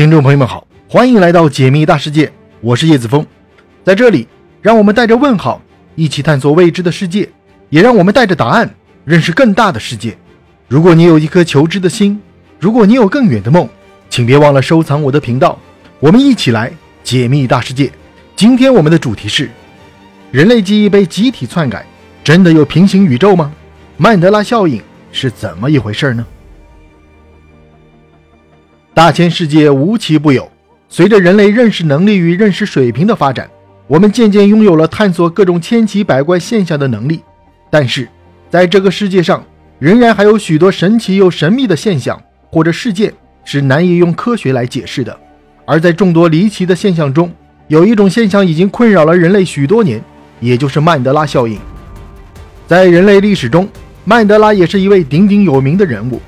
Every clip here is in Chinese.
听众朋友们好，欢迎来到解密大世界，我是叶子峰，在这里，让我们带着问号一起探索未知的世界，也让我们带着答案认识更大的世界。如果你有一颗求知的心，如果你有更远的梦，请别忘了收藏我的频道，我们一起来解密大世界。今天我们的主题是：人类记忆被集体篡改，真的有平行宇宙吗？曼德拉效应是怎么一回事呢？大千世界无奇不有，随着人类认识能力与认识水平的发展，我们渐渐拥有了探索各种千奇百怪现象的能力。但是，在这个世界上，仍然还有许多神奇又神秘的现象或者事件是难以用科学来解释的。而在众多离奇的现象中，有一种现象已经困扰了人类许多年，也就是曼德拉效应。在人类历史中，曼德拉也是一位鼎鼎有名的人物。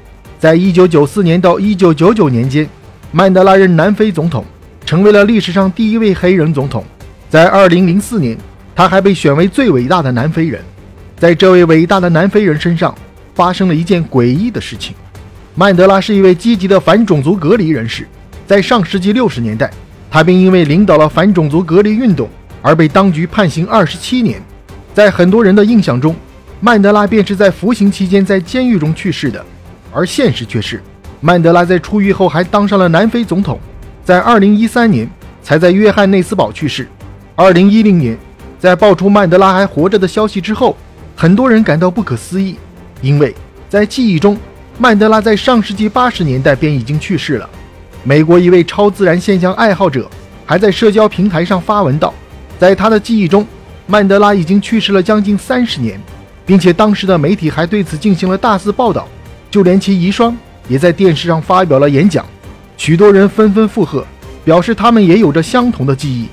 在一九九四年到一九九九年间，曼德拉任南非总统，成为了历史上第一位黑人总统。在二零零四年，他还被选为最伟大的南非人。在这位伟大的南非人身上，发生了一件诡异的事情。曼德拉是一位积极的反种族隔离人士，在上世纪六十年代，他便因为领导了反种族隔离运动而被当局判刑二十七年。在很多人的印象中，曼德拉便是在服刑期间在监狱中去世的。而现实却是，曼德拉在出狱后还当上了南非总统，在2013年才在约翰内斯堡去世。2010年，在爆出曼德拉还活着的消息之后，很多人感到不可思议，因为在记忆中，曼德拉在上世纪80年代便已经去世了。美国一位超自然现象爱好者还在社交平台上发文道，在他的记忆中，曼德拉已经去世了将近三十年，并且当时的媒体还对此进行了大肆报道。就连其遗孀也在电视上发表了演讲，许多人纷纷附和，表示他们也有着相同的记忆。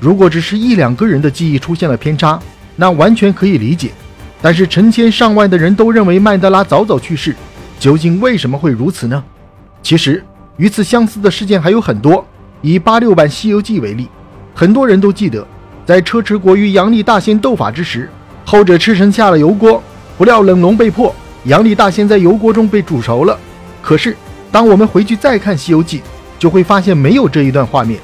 如果只是一两个人的记忆出现了偏差，那完全可以理解。但是成千上万的人都认为曼德拉早早去世，究竟为什么会如此呢？其实与此相似的事件还有很多。以八六版《西游记》为例，很多人都记得，在车迟国与杨丽大仙斗法之时，后者吃神下了油锅，不料冷龙被迫。杨丽大仙在油锅中被煮熟了，可是当我们回去再看《西游记》，就会发现没有这一段画面。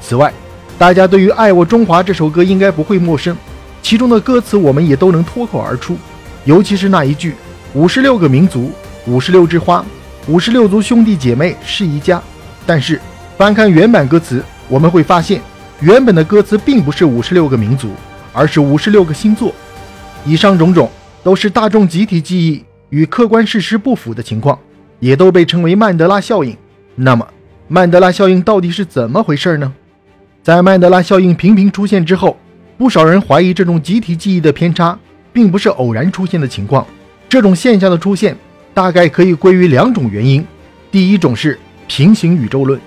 此外，大家对于《爱我中华》这首歌应该不会陌生，其中的歌词我们也都能脱口而出，尤其是那一句“五十六个民族，五十六枝花，五十六族兄弟姐妹是一家”。但是翻看原版歌词，我们会发现原本的歌词并不是五十六个民族，而是五十六个星座。以上种种都是大众集体记忆。与客观事实不符的情况，也都被称为曼德拉效应。那么，曼德拉效应到底是怎么回事呢？在曼德拉效应频频出现之后，不少人怀疑这种集体记忆的偏差并不是偶然出现的情况。这种现象的出现，大概可以归于两种原因。第一种是平行宇宙论。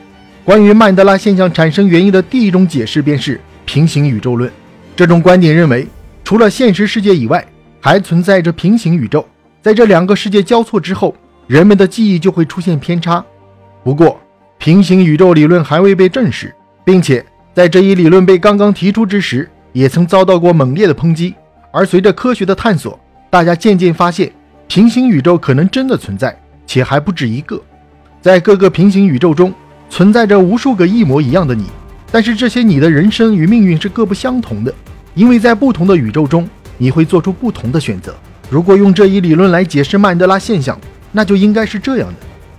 关于曼德拉现象产生原因的第一种解释便是平行宇宙论。这种观点认为，除了现实世界以外，还存在着平行宇宙。在这两个世界交错之后，人们的记忆就会出现偏差。不过，平行宇宙理论还未被证实，并且在这一理论被刚刚提出之时，也曾遭到过猛烈的抨击。而随着科学的探索，大家渐渐发现，平行宇宙可能真的存在，且还不止一个。在各个平行宇宙中，存在着无数个一模一样的你，但是这些你的人生与命运是各不相同的，因为在不同的宇宙中，你会做出不同的选择。如果用这一理论来解释曼德拉现象，那就应该是这样的：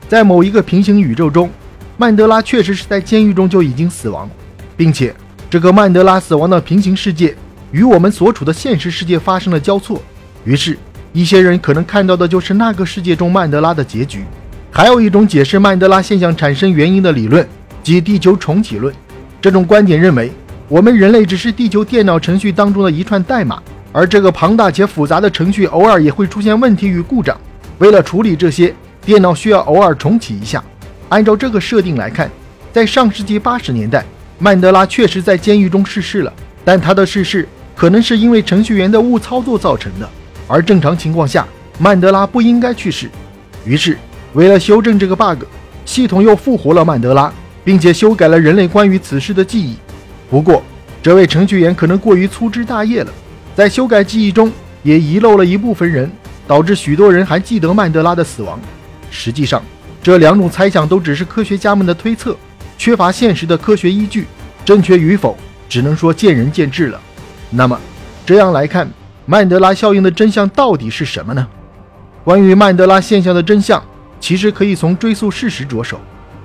在某一个平行宇宙中，曼德拉确实是在监狱中就已经死亡，并且这个曼德拉死亡的平行世界与我们所处的现实世界发生了交错。于是，一些人可能看到的就是那个世界中曼德拉的结局。还有一种解释曼德拉现象产生原因的理论，即地球重启论。这种观点认为，我们人类只是地球电脑程序当中的一串代码。而这个庞大且复杂的程序偶尔也会出现问题与故障，为了处理这些，电脑需要偶尔重启一下。按照这个设定来看，在上世纪八十年代，曼德拉确实在监狱中逝世了，但他的逝世可能是因为程序员的误操作造成的，而正常情况下，曼德拉不应该去世。于是，为了修正这个 bug，系统又复活了曼德拉，并且修改了人类关于此事的记忆。不过，这位程序员可能过于粗枝大叶了。在修改记忆中，也遗漏了一部分人，导致许多人还记得曼德拉的死亡。实际上，这两种猜想都只是科学家们的推测，缺乏现实的科学依据，正确与否只能说见仁见智了。那么，这样来看，曼德拉效应的真相到底是什么呢？关于曼德拉现象的真相，其实可以从追溯事实着手。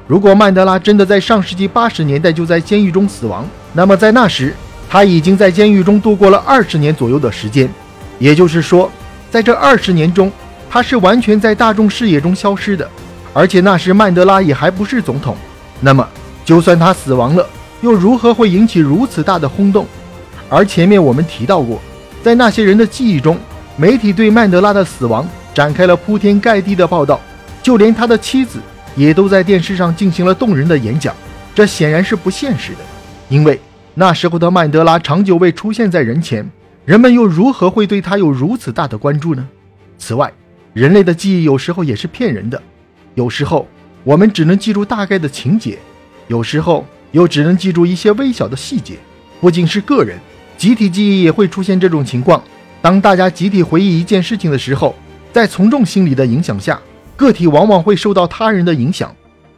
如果曼德拉真的在上世纪八十年代就在监狱中死亡，那么在那时他已经在监狱中度过了二十年左右的时间，也就是说，在这二十年中，他是完全在大众视野中消失的。而且那时曼德拉也还不是总统，那么就算他死亡了，又如何会引起如此大的轰动？而前面我们提到过，在那些人的记忆中，媒体对曼德拉的死亡展开了铺天盖地的报道，就连他的妻子也都在电视上进行了动人的演讲。这显然是不现实的，因为那时候的曼德拉长久未出现在人前，人们又如何会对他有如此大的关注呢？此外，人类的记忆有时候也是骗人的。有时候我们只能记住大概的情节，有时候又只能记住一些微小的细节。不仅是个人，集体记忆也会出现这种情况。当大家集体回忆一件事情的时候，在从众心理的影响下，个体往往会受到他人的影响，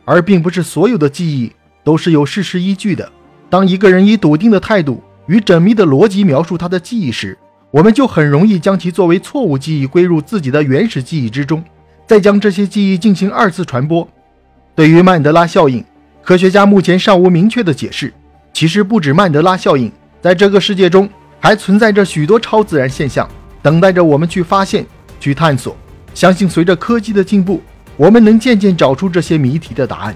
而并不是所有的记忆都是有事实依据的。当一个人以笃定的态度与缜密的逻辑描述他的记忆时，我们就很容易将其作为错误记忆归入自己的原始记忆之中。再将这些记忆进行二次传播。对于曼德拉效应，科学家目前尚无明确的解释。其实不止曼德拉效应，在这个世界中还存在着许多超自然现象，等待着我们去发现、去探索。相信随着科技的进步，我们能渐渐找出这些谜题的答案。